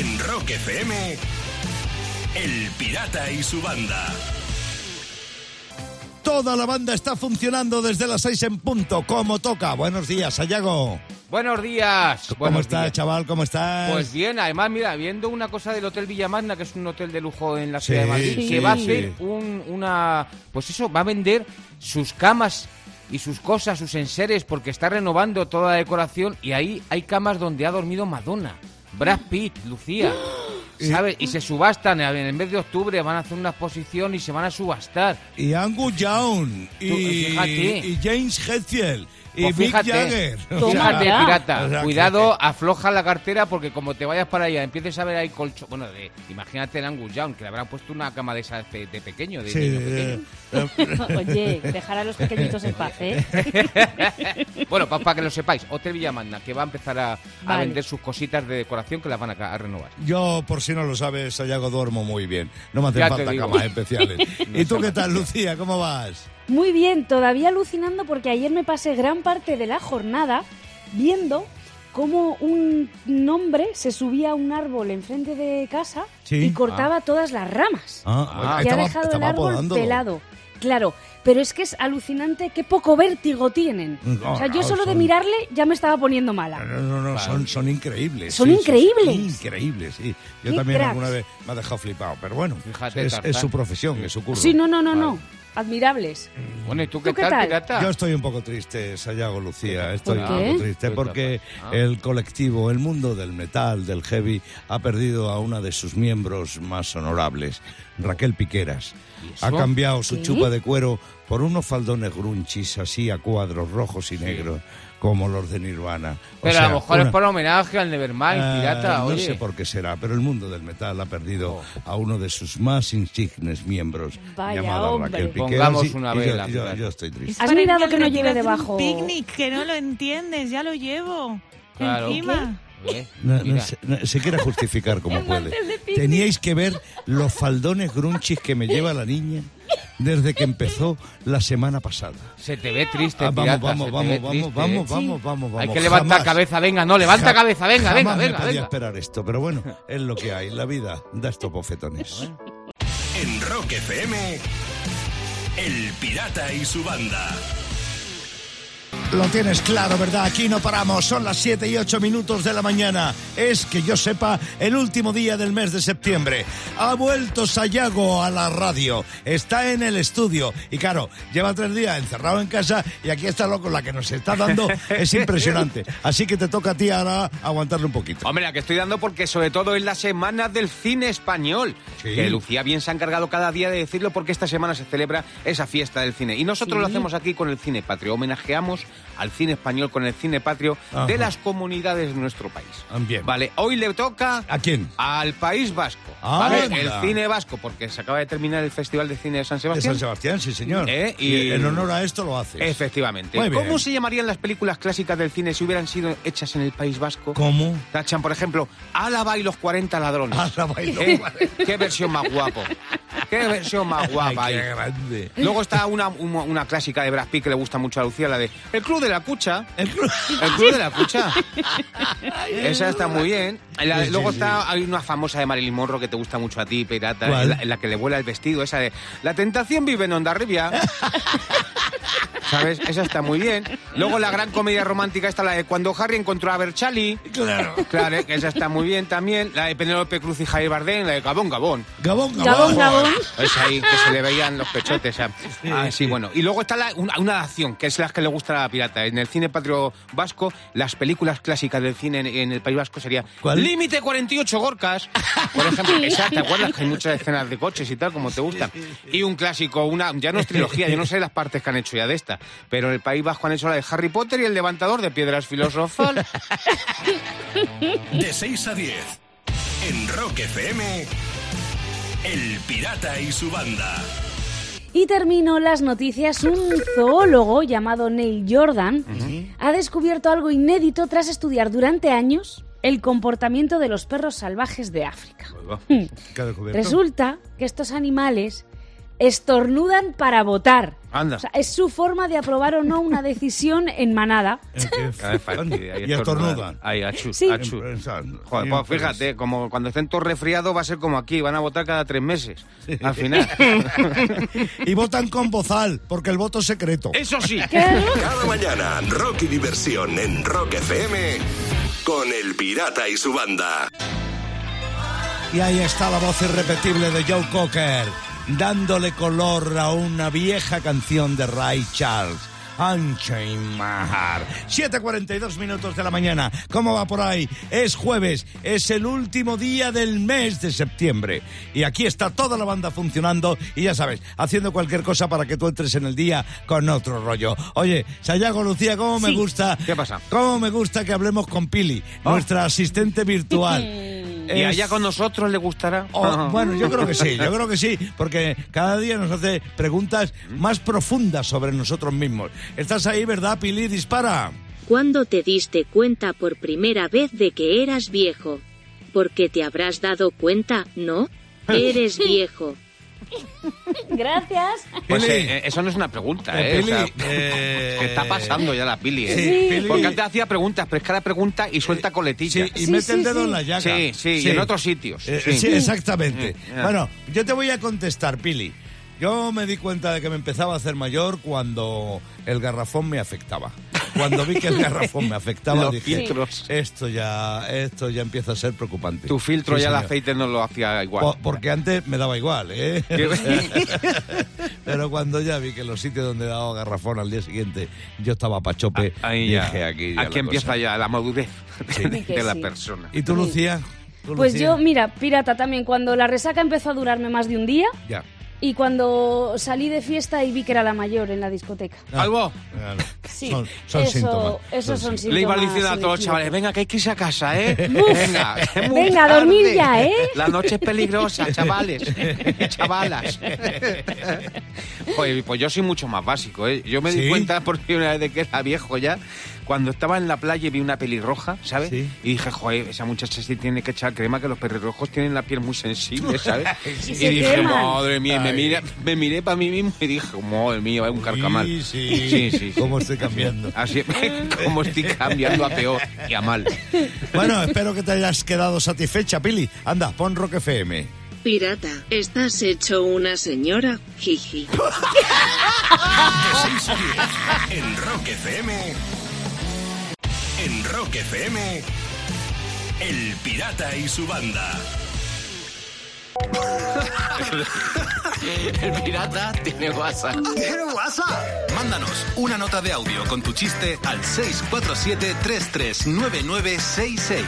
En Rock FM, El Pirata y su banda. Toda la banda está funcionando desde las seis en punto, como toca. Buenos días, Sayago. Buenos días. ¿Cómo buenos estás, días. chaval? ¿Cómo estás? Pues bien, además, mira, viendo una cosa del Hotel Villamagna, que es un hotel de lujo en la Sí, ciudad de Madrid, sí, que va a sí. hacer un, una. Pues eso, va a vender sus camas y sus cosas, sus enseres, porque está renovando toda la decoración y ahí hay camas donde ha dormido Madonna, Brad Pitt, Lucía. ¿Sabes? Y se subastan, en el mes de octubre van a hacer una exposición y se van a subastar. Y Angus Young, y, y James Hetfield, Pues Mick fíjate, Jagger. Fíjate, pirata, O sea, cuidado, afloja la cartera porque como te vayas para allá, empieces a ver ahí colchón. Bueno, de- imagínate el Angus Young, que le habrán puesto una cama de esas de, de pequeño, de Sí, niño pequeño. eh, Oye, dejar a los pequeñitos en paz, ¿eh? Bueno, para que lo sepáis, Hotel Villamagna, que va a empezar a, a Vale. vender sus cositas de decoración que las van a, a renovar. yo, por si no lo sabes, Sayago, duermo muy bien. No me hacen falta digo. camas especiales. No ¿Y tú qué tal, Lucía? ¿Cómo vas? Muy bien, todavía alucinando porque ayer me pasé gran parte de la jornada viendo cómo un hombre se subía a un árbol enfrente de casa Sí. y cortaba todas las ramas. Ah, y ha estaba- dejado el árbol podándolo. pelado. Claro, pero es que es alucinante qué poco vértigo tienen. No, o sea, yo no, solo de son- mirarle ya me estaba poniendo No, mala. no, no, no, son, son increíbles. Son sí, increíbles. increíbles, sí. Yo también cracks. alguna vez me ha dejado flipado, pero bueno, Fíjate, es, es su profesión, es su curso. Sí, no, no, no, Vale. no. Admirables. Bueno, ¿y tú qué, ¿Tú qué tal, tal? pirata? Yo estoy un poco triste, Sayago Lucía. Estoy ¿Por un poco triste porque Ah. el colectivo, el mundo del metal, del heavy, ha perdido a una de sus miembros más honorables, Raquel Piqueras. Ha cambiado su ¿Qué? chupa de cuero por unos faldones grunchis así a cuadros rojos y negros, como los de Nirvana. O Pero sea, a lo mejor una- es por homenaje al Nevermind, Ah, pirata, no oye. sé por qué será, pero el mundo del metal ha perdido a uno de sus más insignes miembros, Vaya llamado hombre. Raquel Piqueras. Pongamos una yo- vela, yo, pirata. yo estoy triste. ¿Has mirado ir al que no lleve debajo? Un picnic, que no lo entiendes, ya lo llevo. Claro. Encima. ¿Eh? No, no se, no, se quiere justificar como puede. Teníais que ver los faldones grunchis que me lleva la niña desde que empezó la semana pasada. Se te ve triste, Ah, pirata, vamos, se vamos, te ve vamos, triste, vamos, ¿eh? vamos, vamos, vamos, vamos. Hay que levantar Jamás- cabeza, venga, no, levanta cabeza, venga, venga, jamás venga, me podía venga. esperar esto, pero bueno, es lo que hay. La vida da estos bofetones. En Rock FM, El Pirata y su banda. Lo tienes claro, ¿verdad? Aquí no paramos. Son las 7 y 8 minutos de la mañana. Es, que yo sepa, el último día del mes de septiembre. Ha vuelto Sayago a la radio. Está en el estudio. Y claro, lleva tres días encerrado en casa y aquí está loco. La que nos está dando es impresionante. Así que te toca a ti ahora aguantarle un poquito. Hombre, la que estoy dando porque sobre todo es la semana del cine español. Sí. Que Lucía bien se ha encargado cada día de decirlo porque esta semana se celebra esa fiesta del cine. Y nosotros Sí. lo hacemos aquí con el Cine Patrio. Homenajeamos al cine español con el Cine Patrio Ajá. de las comunidades de nuestro país. Ah, bien. Vale, hoy le toca ¿A quién? al País Vasco. Ah, ¿vale? El cine vasco, porque se acaba de terminar el Festival de Cine de San De Sebastián. San Sebastián, sí, señor. Eh, y... y- en honor a esto lo haces. Efectivamente. Muy bien. ¿Cómo se llamarían las películas clásicas del cine si hubieran sido hechas en el País Vasco? ¿Cómo? Tachan, por ejemplo, Álava y los 40 ladrones. Ah, la bailo. ¿Eh? ¿Qué versión más guapo? ¿Qué versión más guapa qué grande. Luego está una, una, una clásica de Brad Pitt que le gusta mucho a Lucía, la de El Club de la Cucha. El club- El Club de la Cucha. Esa está muy bien. La- Sí, sí, luego sí. está, hay una famosa de Marilyn Monroe que te gusta mucho a ti, pirata, ¿Cuál? en la, en la que le vuela el vestido, esa de La tentación vive en Ondarribia. ¿Sabes? Esa está muy bien. Luego la gran comedia romántica está la de Cuando Harry encontró a Berchali. Claro. Claro, eh, que esa está muy bien también. La de Penélope Cruz y Javier Bardem, la de Gabón Gabón. Gabón, Gabón, Gabón. Es ahí que se le veían los pechotes. o sea. Ah, sí, bueno. Y luego está la- una, una acción, que es la que le gusta a la pirata. En el cine patrio vasco, las películas clásicas del cine en, en el País Vasco sería ¿Cuál? Límite 48 Gorkas. Por ejemplo, esa, ¿te acuerdas? Que hay muchas escenas de coches y tal, como te gustan. Y un clásico, una ya no es trilogía, yo no sé las partes que han hecho ya de esta, pero en el País Vasco han hecho la de Harry Potter y el levantador de piedras filosofales. De 6 a 10. En Rock FM, El Pirata y su banda. Y termino las noticias. Un zoólogo llamado Neil Jordan ha descubierto algo inédito tras estudiar durante años el comportamiento de los perros salvajes de África. ¿Qué ha descubierto? Resulta que estos animales estornudan para votar. Anda. O sea, es su forma de aprobar o no una decisión en manada. Y estornudan. Ahí, Sí. Joder, pues fíjate, como cuando estén todos resfriados va a ser como aquí, van a votar cada tres meses. Al final. Y votan con bozal, porque el voto es secreto. Eso sí. Cada mañana, rock y diversión en Rock FM con El Pirata y su banda. Y ahí está la voz irrepetible de Joe Cocker, dándole color a una vieja canción de Ray Charles. Unchained My Heart. 7.42 minutos de la mañana. ¿Cómo va por ahí? Es jueves, es el último día del mes de septiembre. Y aquí está toda la banda funcionando y ya sabes, haciendo cualquier cosa para que tú entres en el día con otro rollo. Oye, Sayago Lucía, ¿cómo me gusta? ¿Qué pasa? ¿Cómo me gusta que hablemos con Pili, Oh. nuestra asistente virtual? ¿Y allá con nosotros le gustará? Oh, bueno, yo creo que sí, yo creo que sí, porque cada día nos hace preguntas más profundas sobre nosotros mismos. ¿Estás ahí, verdad, Pili? Dispara. ¿Cuándo te diste cuenta por primera vez de que eras viejo? Porque te habrás dado cuenta, ¿no? Eres viejo. Gracias. Pues eh, eso no es una pregunta, Eh, ¿eh? Pili, O sea, eh, ¿Qué está pasando ya la Pili, eh? Sí, Pili. Porque antes hacía preguntas, pero es que ahora pregunta y suelta Sí, coletillas. y Sí, mete el sí, dedo sí. en la llaga. Sí, sí, y en otros sitios. Eh, sí. sí, exactamente. Mm. Bueno, yo te voy a contestar, Pili. Yo me di cuenta de que me empezaba a hacer mayor cuando el garrafón me afectaba. Cuando vi que el garrafón me afectaba, Los dije, filtros. esto ya, esto ya empieza a ser preocupante. Tu filtro Sí, ya el aceite no lo hacía igual. Po- Porque antes me daba igual, ¿eh? Pero cuando ya vi que los sitios donde daba garrafón al día siguiente yo estaba pachope, Ahí ya. dije aquí. ya Aquí la empieza cosa. ya la madurez Sí. de la Sí. persona. ¿Y tú, Lucía? ¿Tú, Pues Lucía? yo, mira, pirata también, cuando la resaca empezó a durarme más de un día Ya. Y cuando salí de fiesta y vi que era la mayor en la discoteca. Ah, Algo. Sí, Son, son eso, síntomas. esos son síntomas. Le iba diciendo a todos los chavales, venga, que hay que irse a casa, ¿eh? Uf. venga, que es muy Venga, a dormir ya, ¿eh? La noche es peligrosa, chavales. Chavalas. Joder, pues yo soy mucho más básico, ¿eh? Yo me di cuenta por primera vez de que era viejo ya. Cuando estaba en la playa y vi una pelirroja, ¿sabes? Sí. Y dije, joder, esa muchacha sí tiene que echar crema, que los pelirrojos tienen la piel muy sensible, ¿sabes? Y dije, queman. madre mía, y me Miré, me miré para mí mismo y dije, madre mía, es un carcamal. Sí, sí. Sí, sí, sí. ¿Cómo estoy cambiando? Así como estoy cambiando a peor y a mal. Bueno, espero que te hayas quedado satisfecha, Pili. Anda, pon Rock FM. Pirata, estás hecho una señora. Jiji. De 6 a 10 en Rock FM. En Rock FM, El Pirata y su banda. El pirata tiene WhatsApp. ¿Tiene WhatsApp? Mándanos una nota de audio con tu chiste al 647-339966.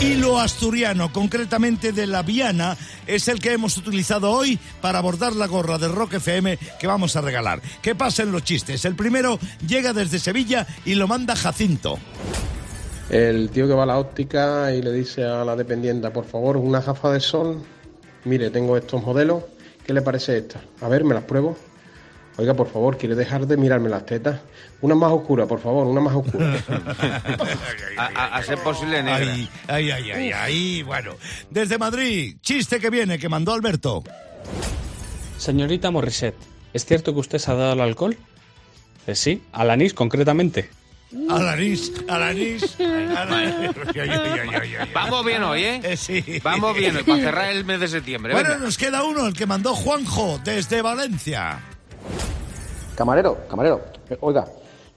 Hilo asturiano, concretamente de la Viana, es el que hemos utilizado hoy para abordar la gorra de Rock FM que vamos a regalar. Que pasen los chistes. El primero llega desde Sevilla y lo manda Jacinto. El tío que va a la óptica y le dice a la dependienta, por favor, una gafa de sol. Mire, tengo estos modelos. ¿Qué le parece esta? A ver, me las pruebo. Oiga, por favor, ¿quiere dejar de mirarme las tetas? Una más oscura, por favor, una más oscura. A, a- a ser posible negra. Ay, ay, ay, ay, ay, bueno. Desde Madrid, chiste que viene, que mandó Alberto. Señorita Morissette, ¿es cierto que usted se ha dado al alcohol? Eh, sí, al anís concretamente. Alanis, Alanis. Alanis. Ay, ay, ay, ay, ay, ay. Vamos bien hoy, ¿eh? Eh, sí. Vamos bien hoy, para cerrar el mes de septiembre. Bueno, venga. nos queda uno, el que mandó Juanjo desde Valencia. Camarero, camarero, eh, oiga,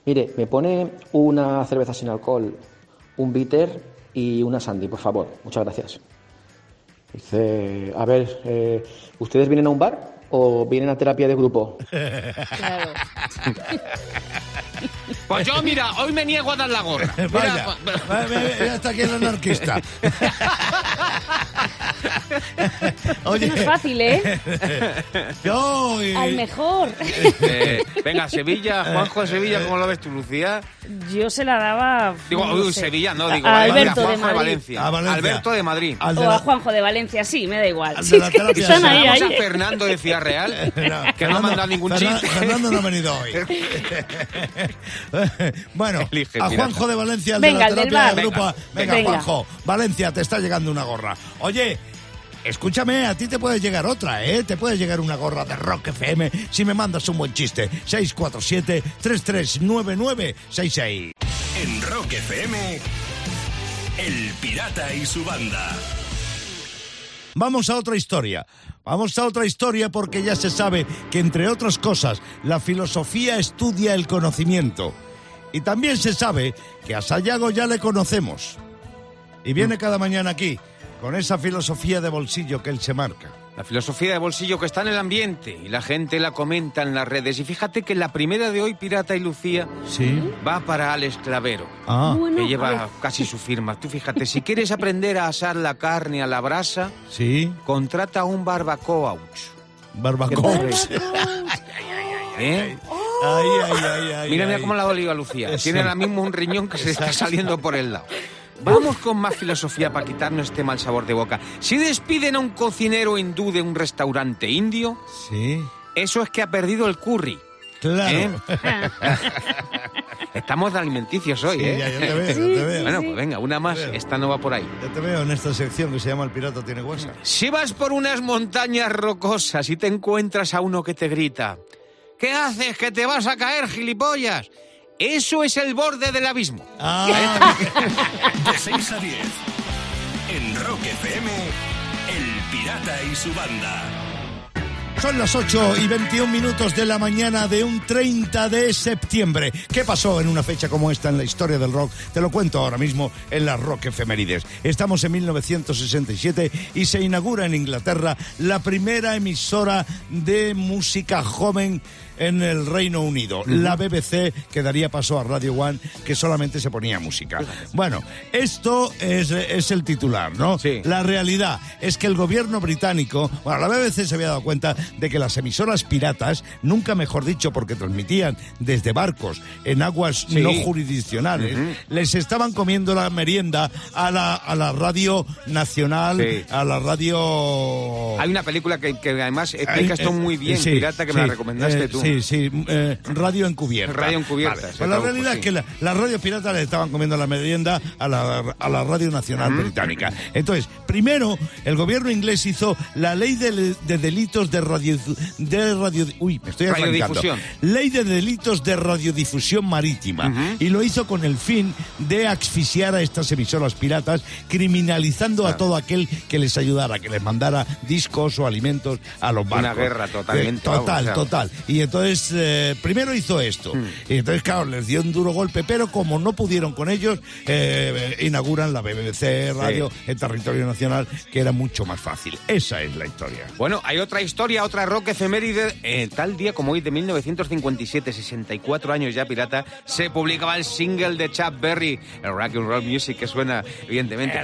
mire, me pone una cerveza sin alcohol, un bitter y una sandy, por favor. Muchas gracias. Dice, a ver, eh, ¿ustedes vienen a un bar o vienen a terapia de grupo? Claro. Pues yo, mira, hoy me niego a dar la gorra. Mira, Vaya, está aquí el anarquista. Oye, No es fácil, ¿eh? yo y- Al mejor. eh, venga, Sevilla, Juanjo de Sevilla, ¿cómo lo ves tú, Lucía? Yo se la daba. Digo, no uy, sé. Sevilla, no, digo, a Valencia, Alberto de Juanjo de Madrid. Valencia. A Valencia. Alberto de Madrid. al de O a Juanjo de Valencia, sí, me da igual. Al Sí, de la es que están ahí, Vamos ahí. a Fernando de Ciudad Real, No, que no ha mandado ningún Fernan- chiste. Fernando no ha venido hoy. bueno, Elige, a. Juanjo de Valencia, el Venga, de la del terapia bar. de grupo. Venga, Venga. Juanjo, Valencia, te está llegando una gorra. Oye, escúchame, a ti te puede llegar otra, ¿eh? Te puede llegar una gorra de Rock FM si me mandas un buen chiste. 647-339966. En Rock FM, El Pirata y su banda. Vamos a otra historia. Vamos a otra historia porque ya se sabe que, entre otras cosas, la filosofía estudia el conocimiento. Y también se sabe que a Sayago ya le conocemos. Y viene cada mañana aquí, con esa filosofía de bolsillo que él se marca. La filosofía de bolsillo que está en el ambiente y la gente la comenta en las redes. Y fíjate que la primera de hoy, Pirata y Lucía, Sí. va para Alex Clavero, Ah. Bueno, que lleva casi su firma. Tú fíjate, si quieres aprender a asar la carne a la brasa, Sí. contrata a un barbacoa. Barbacoa. ¿Eh? Ay, ay, ay, ay. Mira, mira cómo la ha dolido a Lucía. Eso. Tiene ahora mismo un riñón que se está saliendo por el lado. Vamos con más filosofía para quitarnos este mal sabor de boca. Si despiden a un cocinero hindú de un restaurante indio, Sí. eso es que ha perdido el curry. Claro. ¿Eh? Estamos de alimenticios hoy, Sí, ¿eh? ya, ya te veo, ya te veo. Bueno, pues venga, una más. Esta no va por ahí. Ya te veo en esta sección que se llama El pirata tiene huesa. Si vas por unas montañas rocosas y te encuentras a uno que te grita, ¿qué haces? Que te vas a caer, gilipollas. Eso es el borde del abismo. Ah, De 6 a 10. En Rock FM, El Pirata y su banda. Son las 8 y 21 minutos de la mañana de un 30 de septiembre. ¿Qué pasó en una fecha como esta en la historia del rock? Te lo cuento ahora mismo en las Rock Efemérides. Estamos en 1967 y se inaugura en Inglaterra la primera emisora de música joven en el Reino Unido, la BBC, que daría paso a Radio One, que solamente se ponía música. Bueno, esto es, es el titular, ¿no? Sí. La realidad es que el gobierno británico, bueno, la BBC se había dado cuenta de que las emisoras piratas, nunca mejor dicho, porque transmitían desde barcos en aguas Sí. no jurisdiccionales, les estaban comiendo la merienda a la, a la radio nacional, Sí. a la radio... Hay una película que, que además explica esto eh, muy bien, pirata, que me la recomendaste eh, tú. Sí, sí, eh, radio encubierta. Radio encubierta, Vale, Pues la realidad sí. es que la, las radios piratas le estaban comiendo la merienda a la, a la radio nacional británica. Entonces, primero, el gobierno inglés hizo la ley de, de delitos de radio... De radio uy, me estoy. Radiodifusión. Ley de delitos de radiodifusión marítima. Y lo hizo con el fin de asfixiar a estas emisoras piratas, criminalizando a todo aquel que les ayudara, que les mandara discos o alimentos a los Una barcos. guerra totalmente, Eh, total, vamos, total. Y entonces, eh, primero hizo esto. Hmm. Y entonces, claro, les dio un duro golpe, pero como no pudieron con ellos, eh, inauguran la BBC Radio en territorio nacional, que era mucho más fácil. Esa es la historia. Bueno, hay otra historia, otra rock efeméride. Eh, tal día como hoy de 1957, 64 años ya pirata, se publicaba el single de Chuck Berry, el rock and roll music que suena, evidentemente.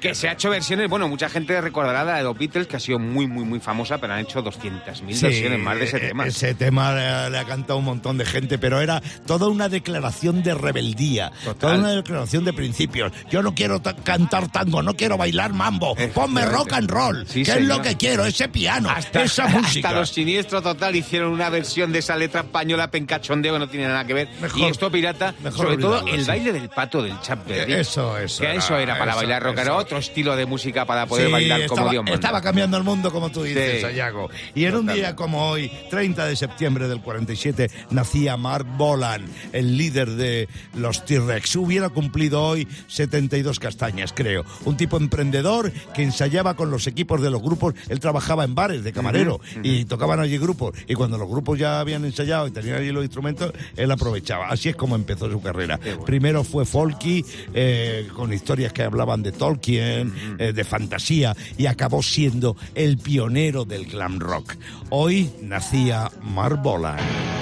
Que se ha hecho versiones, bueno, mucha gente recordará la de los Beatles, que ha sido muy, muy, muy famosa, pero han hecho 200.000 Sí, versiones más de ese tema. Ese tema le, le ha cantado un montón de gente, pero era toda una declaración de rebeldía, toda una declaración de principios. Yo no quiero ta- cantar tango, no quiero bailar mambo. Ponme rock and roll, Sí, que es lo señor. que quiero, ese piano, Hasta, esa música. hasta los siniestros total hicieron una versión de esa letra española pencachondeo que no tiene nada que ver. Mejor- y esto pirata, mejor sobre todo el sí. baile del pato del Chuck Berry. Eso, eso Que era, eso era para eso, bailar rock, era otro estilo de música para poder Sí, bailar como estaba, Dios estaba cambiando el mundo, como tú dices. Sayago. Y en un día como hoy, 30 de septiembre del 47, nacía Mark Bolan, el líder de los T-Rex. Hubiera cumplido hoy 72 castañas, creo. Un tipo emprendedor que ensayaba con los equipos de los grupos. Él trabajaba en bares de camarero y tocaban allí grupos. Y cuando los grupos ya habían ensayado y tenían allí los instrumentos, él aprovechaba. Así es como empezó su carrera. Primero fue folky, eh, con historias que hablaban de Tolkien, eh, de fantasía, y acabó siendo el pionero del glam rock. Hoy nacía Mark Bolan.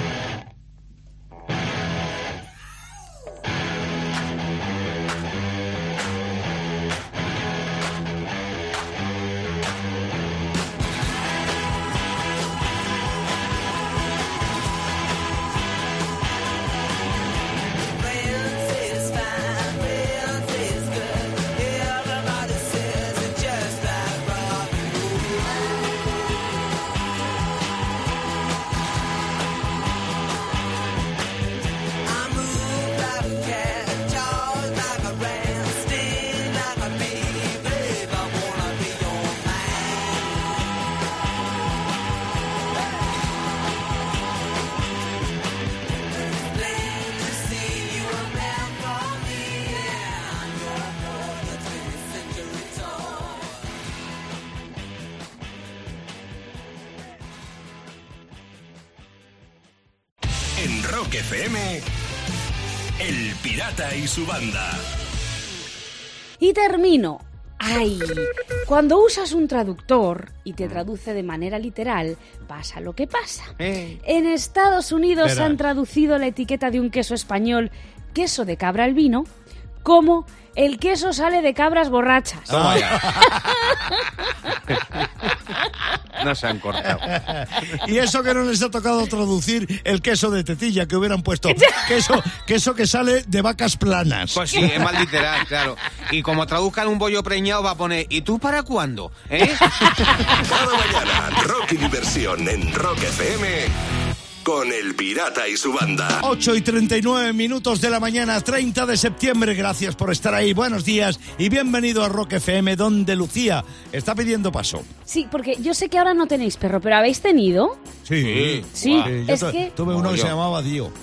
El Pirata y su banda. Y termino. Ay, cuando usas un traductor y te traduce de manera literal, pasa lo que pasa. En Estados Unidos Verás. han traducido la etiqueta de un queso español, queso de cabra al vino, como el queso sale de cabras borrachas. Toma ya. No se han cortado. Y eso que no les ha tocado traducir el queso de tetilla, que hubieran puesto queso, queso que sale de vacas planas. Pues sí, es más literal, claro. Y como traduzcan un bollo preñado, va a poner, ¿y tú para cuándo? ¿Eh? Cada mañana, rock y diversión en Rock FM con El Pirata y su banda. 8 y 39 minutos de la mañana, 30 de septiembre. Gracias por estar ahí. Buenos días y bienvenido a Rock FM, donde Lucía está pidiendo paso. Sí, porque yo sé que ahora no tenéis perro, pero ¿habéis tenido? Sí, Sí, yo es que- tuve uno que se llamaba Dio.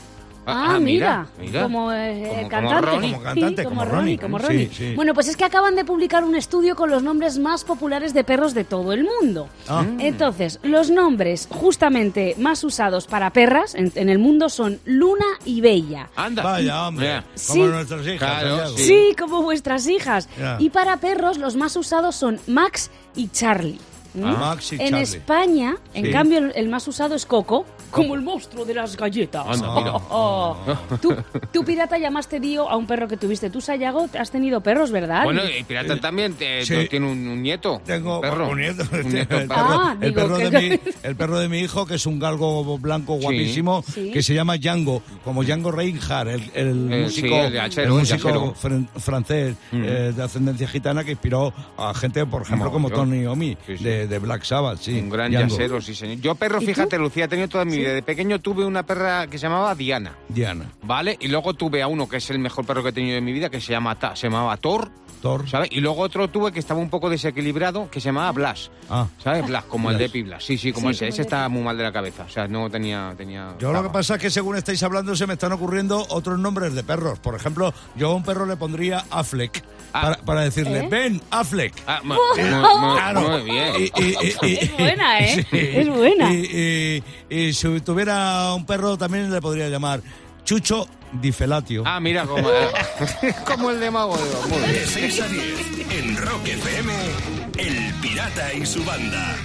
Ah, mira, mira. como eh, Como- como cantante. Ronnie. Como cantante, Sí, como Ronnie, Ronnie. como Ronnie. sí. Bueno, pues es que acaban de publicar un estudio con los nombres más populares de perros de todo el mundo. Ah. Entonces, los nombres justamente más usados para perras en, en el mundo son Luna y Bella. Anda. Vaya, hombre. Como Sí. nuestras hijas. Claro. Sí. Sí, como vuestras hijas. Y para perros, los más usados son Max y Charlie. ¿Mm? Ah, Max y en Charlie. España, en cambio, el, el más usado es Coco, como el monstruo de las galletas. Anda, mira. Oh, oh. Tú, tú, pirata, llamaste Dio a un perro que tuviste. Tú, Sayago, has tenido perros, ¿verdad? Bueno, y Pirata también eh, Sí. tiene un, un nieto. Tengo un perro. un nieto. Un nieto el, perro. perro, Ah, el digo perro que- de mi, el perro de mi hijo, que es un galgo blanco guapísimo, Sí. que se llama Django, como Django Reinhardt, el, el Eh, músico, sí, el de Achero, el músico fran- francés eh, de ascendencia gitana que inspiró a gente, por ejemplo, como. Tony Omi, Sí, sí. de, de Black Sabbath. Sí, Un gran Django. yacero, sí, señor. Yo perro, fíjate, Lucía, he tenido toda mi vida. De pequeño tuve una perra que se llamaba Diana. Diana. ¿Vale? Y luego tuve a uno que es el mejor perro que he tenido en mi vida, que se, llama se llamaba Thor. Y luego otro tuve que estaba un poco desequilibrado, que se llamaba Blas. Ah. ¿Sabes? Blas, como el de Blas. Sí, sí, como Sí, ese. como Ese estaba muy mal de la cabeza. O sea, no tenía... tenía Yo lo que pasa es que según estáis hablando se me están ocurriendo otros nombres de perros. Por ejemplo, yo a un perro le pondría Affleck. Ah. Para, para decirle, ¿Eh? ven, Affleck. Ah, mu- Oh. mu- mu- Claro. muy bien. Y- y- y- y- Es buena, ¿eh? Sí. Es buena. Y, y- y si tuviera un perro también le podría llamar Chucho Di Felatio. Ah, mira, como, como el de Mago de Oz. Muy bien. De 6 a 10 en Rock FM, El Pirata y su banda.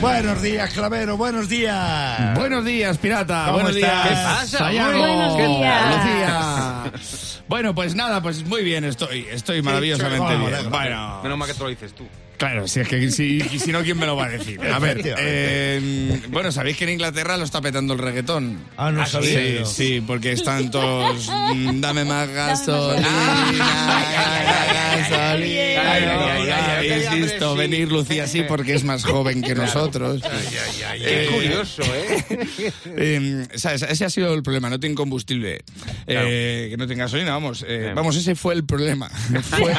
Buenos días, Clavero, buenos días. Buenos días, pirata. ¿Cómo Buenos estás? días. ¿Qué pasa? Sayago. Buenos días. Bueno, pues nada, pues muy bien estoy. Estoy maravillosamente sí, bien. bueno, Bueno, Menos mal que te lo dices tú. Claro, si es que si, si no, ¿quién me lo va a decir? A ver, eh, bueno, ¿sabéis que en Inglaterra lo está petando el reggaetón? Ah, no sabía Sí, sí, porque están todos. mm, Dame más gasolina. gasolina. Ay, ay, ay, ay, ay, Habéis ay, visto sí. venir Lucía así porque es más joven que nosotros. Qué Eh, curioso, ¿eh? Eh, ¿sabes? Ese ha sido el problema, no tiene combustible, eh, que no tenga gasolina, vamos, eh, vamos, ese fue el problema. Fue,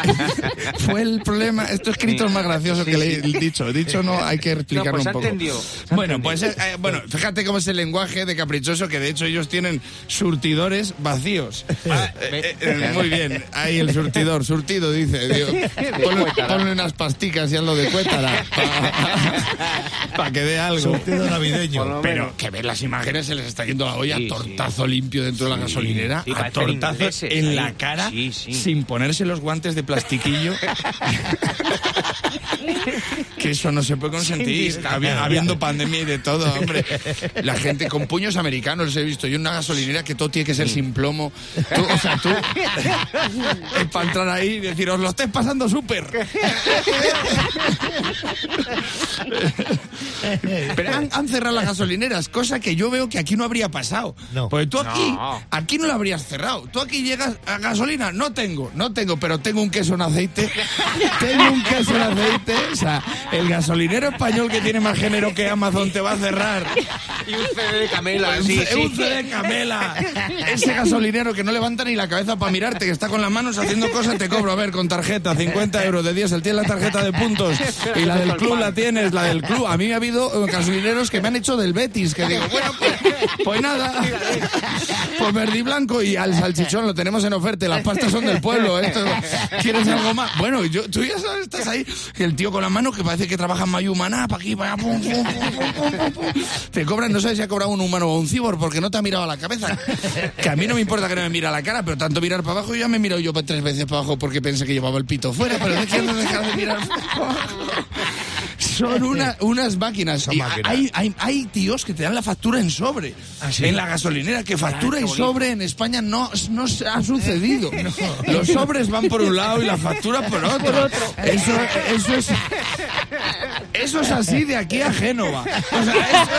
fue el problema. Esto escrito es más gracioso que el dicho. El dicho no hay que explicarlo No, pues un poco. ha Bueno, pues eh, bueno, fíjate cómo es el lenguaje de caprichoso que de hecho ellos tienen surtidores vacíos. Ah, Eh, eh, muy bien, ahí el surtidor, surtido dice, digo, ponle, ponle unas pasticas y hazlo de cuétara para que dé algo. Surtido navideño. Pero que ver las imágenes se les está yendo la olla, Sí, tortazo limpio dentro de la gasolinera, sí, a tortazo ingleses en ahí. la cara, Sí, sí. sin ponerse los guantes de plastiquillo. que eso no se puede consentir, habi- habiendo pandemia y de todo, hombre. La gente con puños americanos los he visto yo en una gasolinera que todo tiene que ser sin plomo. Tú, o sea, tú, es para entrar ahí y decir, os lo estáis pasando súper. Pero han, han cerrado las gasolineras, cosa que yo veo que aquí no habría pasado. No. Porque tú aquí, No. aquí no lo habrías cerrado. Tú aquí llegas a gasolina, no tengo, no tengo, pero tengo un queso en aceite. tengo un queso en aceite. O sea, el gasolinero español que tiene más género que Amazon te va a cerrar. Y un CD de Camela, Un sí, C- sí. un CD de Camela. Ese gasolinero que no levanta ni la cabeza para mirarte, que está con las manos haciendo cosas, te cobro, a ver, con tarjeta, 50 euros de diésel, tienes la tarjeta de puntos y la del club la tienes, la del club. A mí me ha habido eh, gasolineros que me han hecho del Betis, que digo, bueno, pues, pues nada, pues verde y blanco y al salchichón lo tenemos en oferta, las pastas son del pueblo, esto, ¿quieres algo más? Bueno, yo, tú ya sabes, estás ahí el tío con las manos que parece que trabaja en Mayumana, para aquí, para allá, pum, pum, pum, pum, pum, pum. Te cobran, no sabes si ha cobrado un humano o un cibor porque no te ha mirado a la cabeza. Que a mí no me importa que no me mire a la cara, pero tanto mirar para abajo, ya me miro yo tres veces para abajo porque pensé que llevaba el pito fuera, pero no dejar de mirar para abajo. Son una- unas máquinas. Son Y máquinas. Hay, hay, hay tíos que te dan la factura en sobre. sí? En la gasolinera, que factura y sobre en España no, no se ha sucedido. Los sobres van por un lado y la factura por otro. Eso, eso es. Eso es así de aquí a Génova. O sea, eso-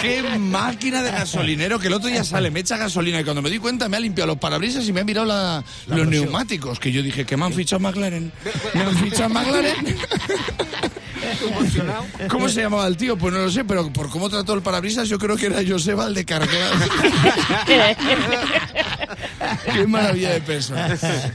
Qué máquina de gasolinero que el otro día sale, me echa gasolina y cuando me di cuenta me ha limpiado los parabrisas y me ha mirado la- los neumáticos. Que yo dije que me han fichado McLaren. Me han fichado McLaren. ¿Cómo se llamaba el tío? Pues no lo sé, pero por cómo trató el parabrisas yo creo que era Joseba el de. Qué maravilla de peso.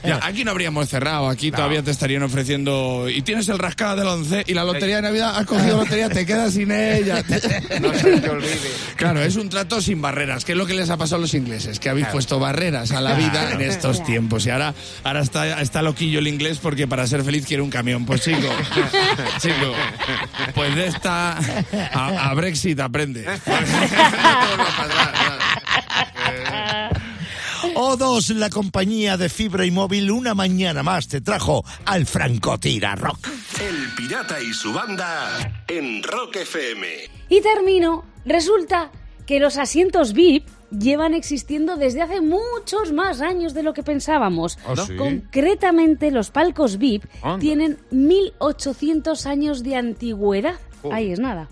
Ya, aquí no habríamos cerrado, aquí todavía te estarían ofreciendo. Y tienes el rascado del 11 y la lotería de Navidad, has cogido lotería, te quedas sin ella. No se te olvide. Claro, es un trato sin barreras, que es lo que les ha pasado a los ingleses, que habéis puesto barreras a la vida en estos tiempos. Y ahora, ahora está, está loquillo el inglés porque para ser feliz quiere un camión. Pues chico, chico, pues de esta a, a Brexit aprende. O2, la compañía de fibra y móvil, una mañana más te trajo al Francotira Rock. El pirata y su banda en Rock FM. Y termino. Resulta que los asientos VIP llevan existiendo desde hace muchos más años de lo que pensábamos. ¿Ah, sí? Concretamente, los palcos VIP Anda. tienen 1800 años de antigüedad. Oh. Ahí es nada.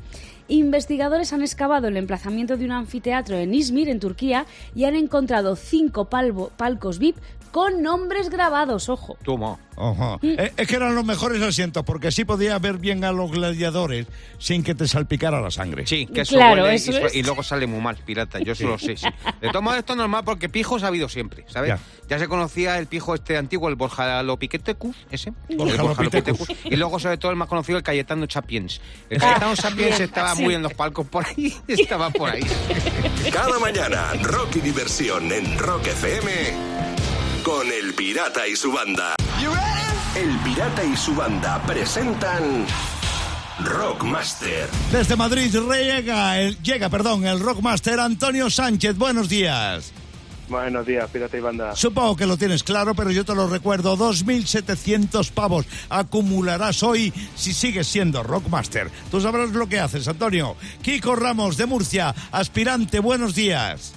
Investigadores han excavado el emplazamiento de un anfiteatro en Izmir, en Turquía, y han encontrado cinco palvo- palcos VIP con nombres grabados, ojo. Toma. Ajá. Eh, es que eran los mejores asientos porque así podías ver bien a los gladiadores sin que te salpicara la sangre. Sí, que eso Claro, huele eso y, es. y luego sale muy mal, pirata. Yo eso lo sé. sí. De todos modos, esto es normal porque pijos ha habido siempre, ¿sabes? Ya. Ya, se conocía el pijo este antiguo, el Borja Lopiquetecus, ese. Y luego, sobre todo, el más conocido, el Cayetano Chapiens. El Cayetano Chapiens estaba muy en los palcos por ahí. Estaba por ahí. Cada mañana, rock y diversión en Rock FM con El Pirata y su banda. El Pirata y su banda presentan Rockmaster. Desde Madrid llega el, llega, perdón, el Rockmaster Antonio Sánchez. Buenos días. Buenos días, Pirata y Banda. Supongo que lo tienes claro, pero yo te lo recuerdo. 2.700 pavos acumularás hoy si sigues siendo Rockmaster. Tú sabrás lo que haces, Antonio. Kiko Ramos de Murcia, aspirante, buenos días.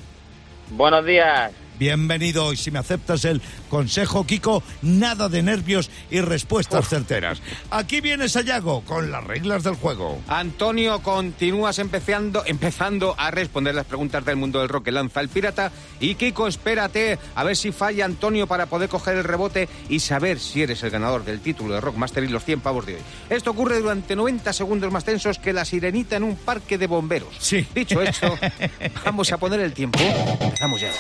Buenos días. Bienvenido y si me aceptas el consejo, Kiko, nada de nervios y respuestas certeras. Aquí viene Sayago con las reglas del juego. Antonio, continúas empezando, empezando a responder las preguntas del mundo del rock que lanza el pirata. Y Kiko, espérate a ver si falla Antonio para poder coger el rebote y saber si eres el ganador del título de Rockmaster y los 100 pavos de hoy. Esto ocurre durante 90 segundos más tensos que la sirenita en un parque de bomberos. Sí. Dicho esto, vamos a poner el tiempo. Empezamos ya.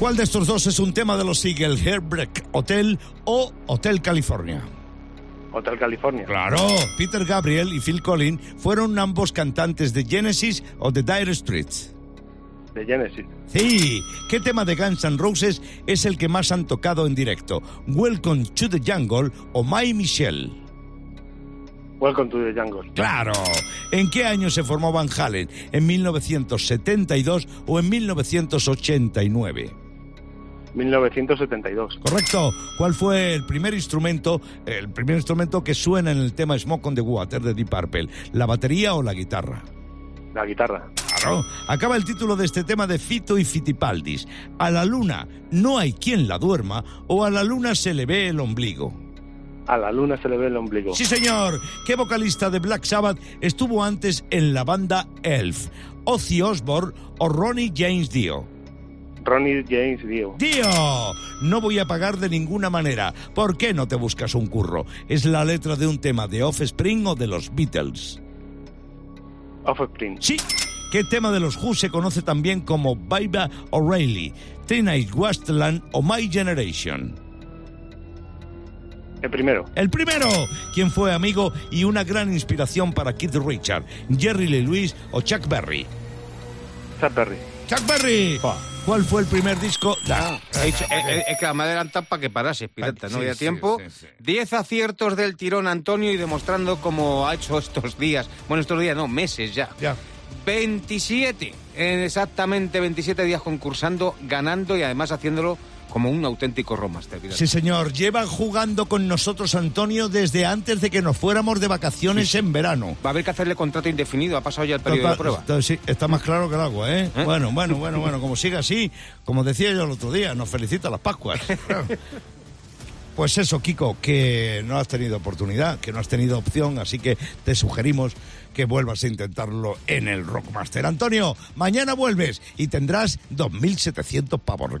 ¿Cuál de estos dos es un tema de los Eagles, Heartbreak Hotel o Hotel California? Hotel California. Claro, Peter Gabriel y Phil Collins fueron ambos cantantes de Genesis o The Dire Straits. De Genesis. Sí, ¿qué tema de Guns N' Roses es el que más han tocado en directo? ¿Welcome to the Jungle o My Michelle? Welcome to the Jungle. Claro. ¿En qué año se formó Van Halen? ¿En 1972 o en 1989? 1972. Correcto. ¿Cuál fue el primer instrumento, el primer instrumento que suena en el tema Smoke on the Water de Deep Purple? ¿La batería o la guitarra? La guitarra. Claro. Acaba el título de este tema de Fito y Fitipaldis. A la luna no hay quien la duerma o a la luna se le ve el ombligo. A la luna se le ve el ombligo. Sí, señor. ¿Qué vocalista de Black Sabbath estuvo antes en la banda Elf? ¿Ozzy Osbourne o Ronnie James Dio? Ronnie James Dio. Dio, no voy a pagar de ninguna manera. ¿Por qué no te buscas un curro? ¿Es la letra de un tema de Offspring o de los Beatles? Offspring. Sí. ¿Qué tema de los Who se conoce también como Baiba O'Reilly, Teenage Wasteland o My Generation? El primero. El primero, quien fue amigo y una gran inspiración para Keith Richard, Jerry Lee Lewis o Chuck Berry. Chuck Berry. Chuck Berry. ¿Cuál fue el primer disco? Dicho, eh, eh, es que me adelantan para que parase, pirata, no Sí, había sí, tiempo. sí, sí. Diez aciertos del tirón Antonio y demostrando cómo ha hecho estos días, bueno, estos días no, meses ya. Ya. 27, en exactamente 27 días concursando, ganando y además haciéndolo como un auténtico romaster. Sí, señor. Llevan jugando con nosotros, Antonio, desde antes de que nos fuéramos de vacaciones en verano. Va a haber que hacerle contrato indefinido, ha pasado ya el periodo de prueba. sí, está más claro que el agua, ¿eh? Bueno, bueno, bueno, bueno, como siga así, como decía yo el otro día, nos felicita las Pascuas. Pues eso, Kiko, que no has tenido oportunidad, que no has tenido opción, así que te sugerimos que vuelvas a intentarlo en el Rockmaster. Antonio, mañana vuelves y tendrás 2.700 pavos.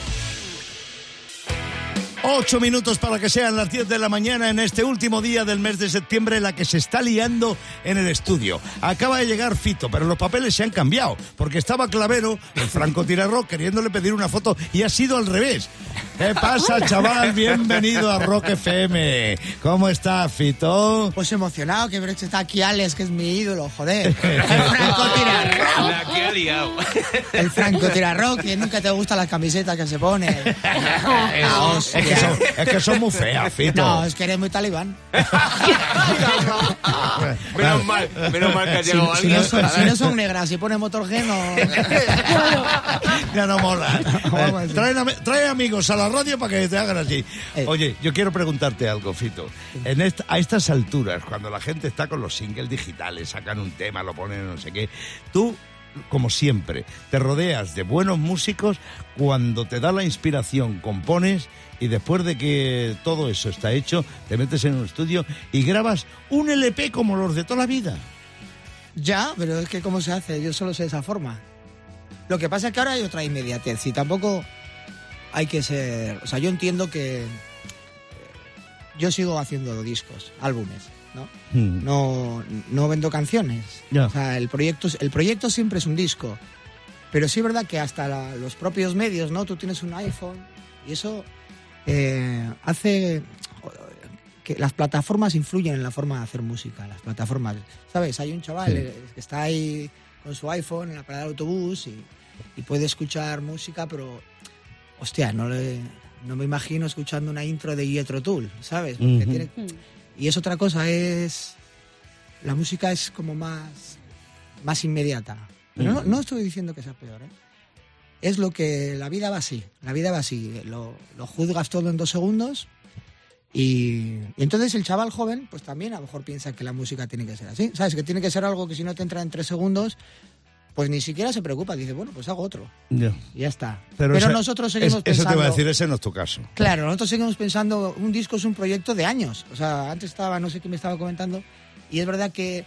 Ocho minutos para que sean las 10 de la mañana en este último día del mes de septiembre, la que se está liando en el estudio. Acaba de llegar Fito, pero los papeles se han cambiado, porque estaba Clavero, el Franco Tirarro, queriéndole pedir una foto y ha sido al revés. ¿Qué pasa, chaval? Bienvenido a Rock FM. ¿Cómo estás, Fito? Pues emocionado que Brecht está aquí, Alex, que es mi ídolo, joder. El Franco Tirarro. La que ha liado. El Franco Tirarro, que nunca te gustan las camisetas que se pone. La hostia. Es que son, es que son muy feas, Fito. No, es que eres muy talibán. Menos mal, menos mal que ha Si, llegado si no alguien. son, si no son negras y pone motorgen, no... Ya no mola. Eh, trae, trae amigos a la radio para que te hagan así. Oye, yo quiero preguntarte algo, Fito. En esta- a estas alturas, cuando la gente está con los singles digitales, sacan un tema, lo ponen no sé qué, tú, como siempre, te rodeas de buenos músicos, cuando te da la inspiración, compones y después de que todo eso está hecho, te metes en un estudio y grabas un LP como los de toda la vida. Ya, pero es que ¿cómo se hace? Yo solo sé esa forma. Lo que pasa es que ahora hay otra inmediatez y tampoco hay que ser... O sea, yo entiendo que yo sigo haciendo discos, álbumes, ¿no? Hmm. No, no vendo canciones. Ya. O sea, el proyecto, el proyecto siempre es un disco. Pero sí es verdad que hasta la- los propios medios, ¿no? Tú tienes un iPhone y eso eh, hace que las plataformas influyen en la forma de hacer música. Las plataformas, ¿sabes? Hay un chaval Sí. eh, que está ahí con su iPhone en la parada del autobús y, y puede escuchar música, pero, hostia, no, le, no me imagino escuchando una intro de Jethro Tull, ¿sabes? Porque tiene- y es otra cosa, es... La música es como más, más inmediata. Pero no, Ujú. no estoy diciendo que sea peor, ¿eh? Es lo que... La vida va así, la vida va así. Lo, lo juzgas todo en dos segundos y, y entonces el chaval joven, pues también a lo mejor piensa que la música tiene que ser así. ¿Sabes? Que tiene que ser algo que si no te entra en tres segundos, pues ni siquiera se preocupa. Dice, bueno, pues hago otro. Ya. Está. Pero, nosotros seguimos es- pensando... Eso te iba a decir, ese no es tu caso. Claro, nosotros seguimos pensando, un disco es un proyecto de años. O sea, antes estaba, no sé quién me estaba comentando, y es verdad que,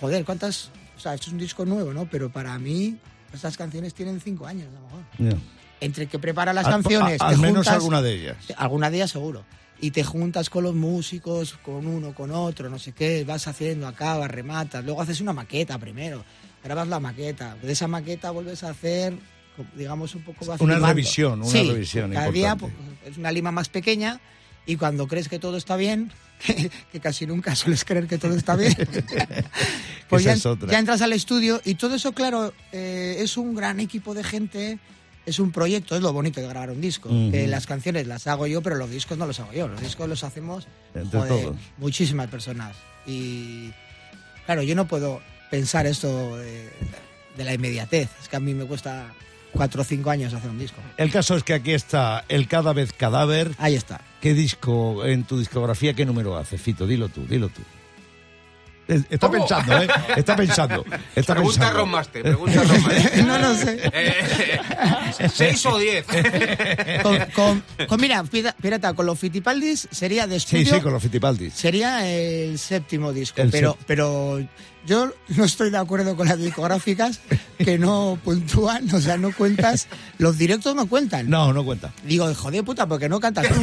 joder, ¿cuántas? O sea, esto es un disco nuevo, ¿no? Pero para mí, estas canciones tienen cinco años, a lo mejor. Entre que prepara las Al- canciones, a- al te menos juntas- alguna de ellas. Alguna de ellas seguro. Y te juntas con los músicos, con uno, con otro, no sé qué, vas haciendo, acabas, rematas, luego haces una maqueta primero, grabas la maqueta, de esa maqueta vuelves a hacer, digamos, un poco vas Una revisión, una Sí, revisión Cada día importante. pues, es una lima más pequeña y cuando crees que todo está bien, que, que casi nunca sueles creer que todo está bien, pues ya, es ya entras al estudio y todo eso, claro, eh, es un gran equipo de gente, es un proyecto, es lo bonito de grabar un disco. Que las canciones las hago yo, pero los discos no los hago yo. Los discos los hacemos joder, muchísimas personas. Y claro, yo no puedo pensar esto de, de la inmediatez. Es que a mí me cuesta cuatro o cinco años hacer un disco. El caso es que aquí está el Cada vez Cadáver. Ahí está. ¿Qué disco en tu discografía, qué número hace, Fito? Dilo tú, dilo tú. Está ¿Cómo? pensando, ¿eh? Está pensando. Está Pregunta pensando. Pregunta Romaster. no lo sé. Eh, ¿Seis o diez? Con, con- con- mira, pira- pirata, con los Fitipaldis sería de Sí, estudio. sí, con los Fitipaldis. Sería el séptimo disco, El pero, pero yo no estoy de acuerdo con las discográficas que no puntúan, o sea, no cuentas, los directos no cuentan. No, no cuenta. Digo, joder puta, porque no cantas tú.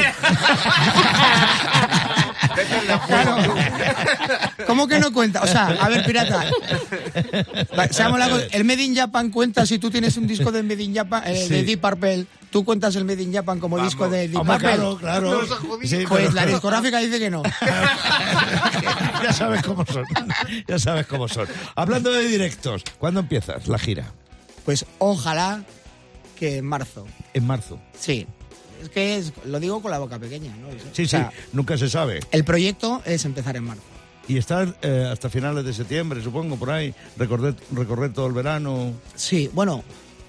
Claro. ¿Cómo que no cuenta? O sea, a ver, pirata. Va, seamos la cosa, el Made in Japan cuenta si tú tienes un disco de Made in Japan, eh, de. Deep Purple. ¿Tú cuentas el Made in Japan como disco de Deep Purple? claro, claro. Sí, pues pero- la discográfica dice que no. ya sabes cómo son. Ya sabes cómo son. Hablando de directos, ¿cuándo empiezas la gira? Pues ojalá que en marzo. En marzo. Sí. Es que es- lo digo con la boca pequeña, ¿no? Sí, O sea, sí, nunca se sabe. El proyecto es empezar en marzo. Y estar eh, hasta finales de septiembre, supongo, por ahí. Recorrer, recorrer todo el verano. Sí, bueno,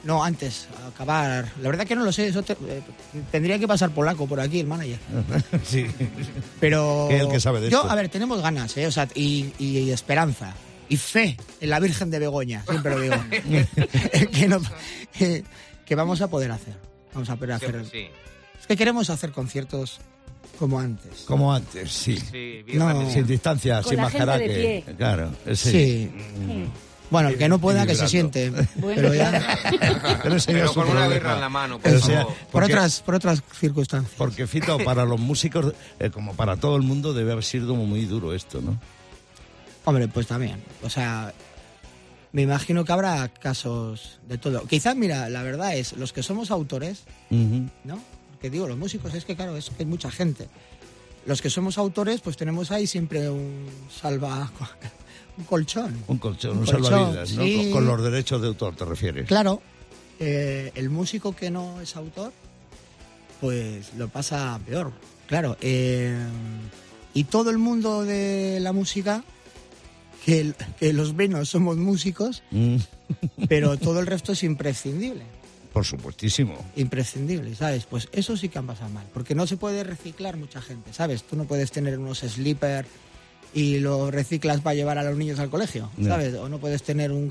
no, antes, acabar. La verdad que no lo sé, eso te- eh, tendría que pasar polaco por aquí, el manager. sí. Pero. Que es el que sabe de Yo, esto. a ver, tenemos ganas, ¿eh? O sea, y, y esperanza. Y fe en la Virgen de Begoña, siempre lo digo. que, no- que- que vamos a poder hacer. Vamos a poder hacer. Sí. Es que queremos hacer conciertos como antes. Como antes, sí. Sí, No. Sin distancia, Con sin pie. Claro, eh, sí. Bueno, el que no pueda, que se siente. Pero ya. Pero con una birra en la mano, por favor. sea, por, otras, por otras circunstancias. Porque, Fito, para los músicos, eh, como para todo el mundo, debe haber sido muy duro esto, ¿no? Hombre, pues también. O sea, me imagino que habrá casos de todo. Quizás, mira, la verdad es, los que somos autores. ¿no? Que digo, los músicos, es que claro, es que hay mucha gente. Los que somos autores, pues tenemos ahí siempre un salva... un colchón. Un colchón, un, Un colchón, salvavidas, ¿no? sí. Con, con los derechos de autor, ¿te refieres? Claro, eh, el músico que no es autor, pues lo pasa peor. Claro, eh, y todo el mundo de la música, que, el- que los venos somos músicos, Mm, pero todo el resto es imprescindible. Por supuestísimo. Imprescindible, ¿sabes? Pues eso sí que han pasado mal, porque no se puede reciclar mucha gente, ¿sabes? Tú no puedes tener unos slipper y los reciclas para llevar a los niños al colegio. ¿sabes? O no puedes tener un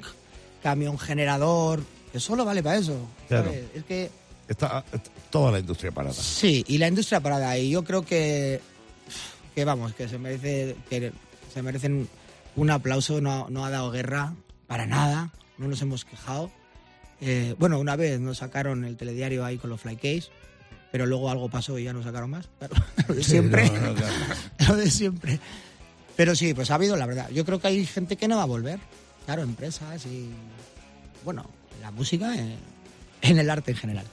camión generador que solo vale para eso. Claro. Es que Está está toda la industria parada. sí, y la industria parada, y yo creo que, que vamos, que se merece, que se merecen un aplauso, no, no ha dado guerra para nada, no nos hemos quejado. Eh, bueno, una vez nos sacaron el telediario ahí con los flycase, pero luego algo pasó y ya no sacaron más. Claro, lo de Sí, siempre. no, no, claro. lo de siempre. Pero sí, pues ha habido, la verdad. Yo creo que hay gente que no va a volver. Claro, empresas y. Bueno, la música, en el arte en general.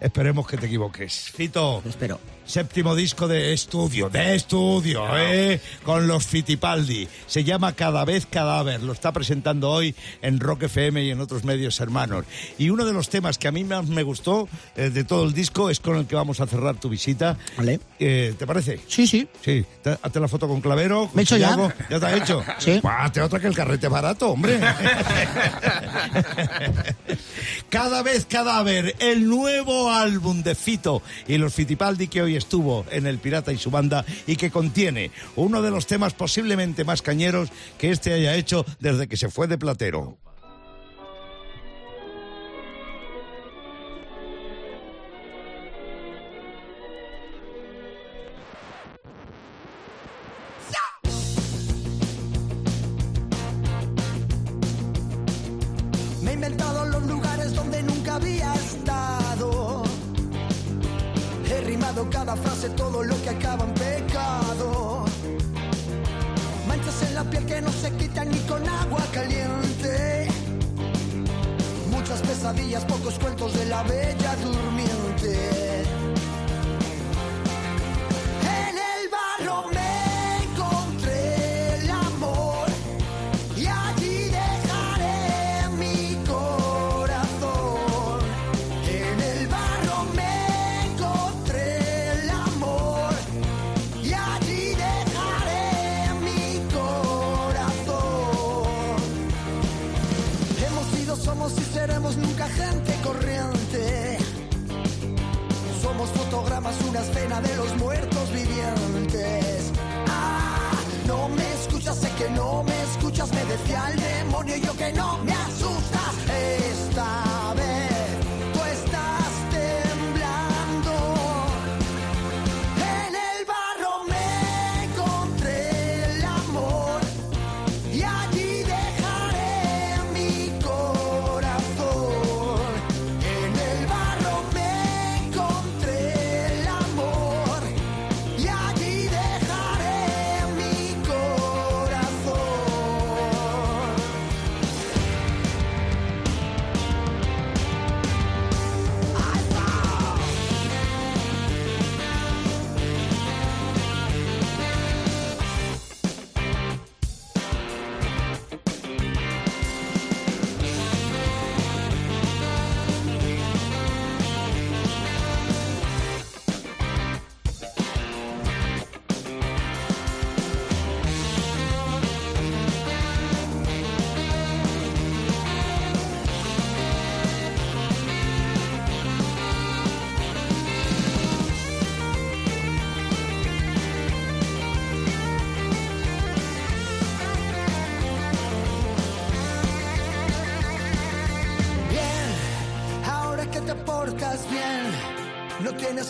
Esperemos que te equivoques. Fito. Espero. Séptimo disco de estudio, de estudio, ¿eh? Con los Fitipaldi. Se llama Cada vez Cadáver. Lo está presentando hoy en Rock FM y en otros medios hermanos. Y uno de los temas que a mí más me gustó eh, de todo el disco es con el que vamos a cerrar tu visita. Vale. Eh, ¿Te parece? Sí, sí. Sí. Te- Hazte la foto con Clavero. con ¿Me he hecho ya? ¿Ya te has hecho? Sí. Buah, Hazte otra que el carrete barato, hombre. Cada vez cadáver, el nuevo álbum de Fito y los Fitipaldi que hoy estuvo en El Pirata y su banda y que contiene uno de los temas posiblemente más cañeros que este haya hecho desde que se fue de Platero.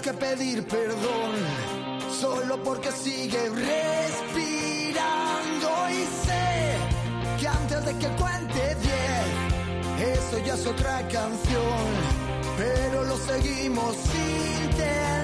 que pedir perdón solo porque sigue respirando y sé que antes de que cuente diez, eso ya es otra canción, pero lo seguimos sin tener.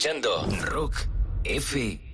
escuchando Rock FM.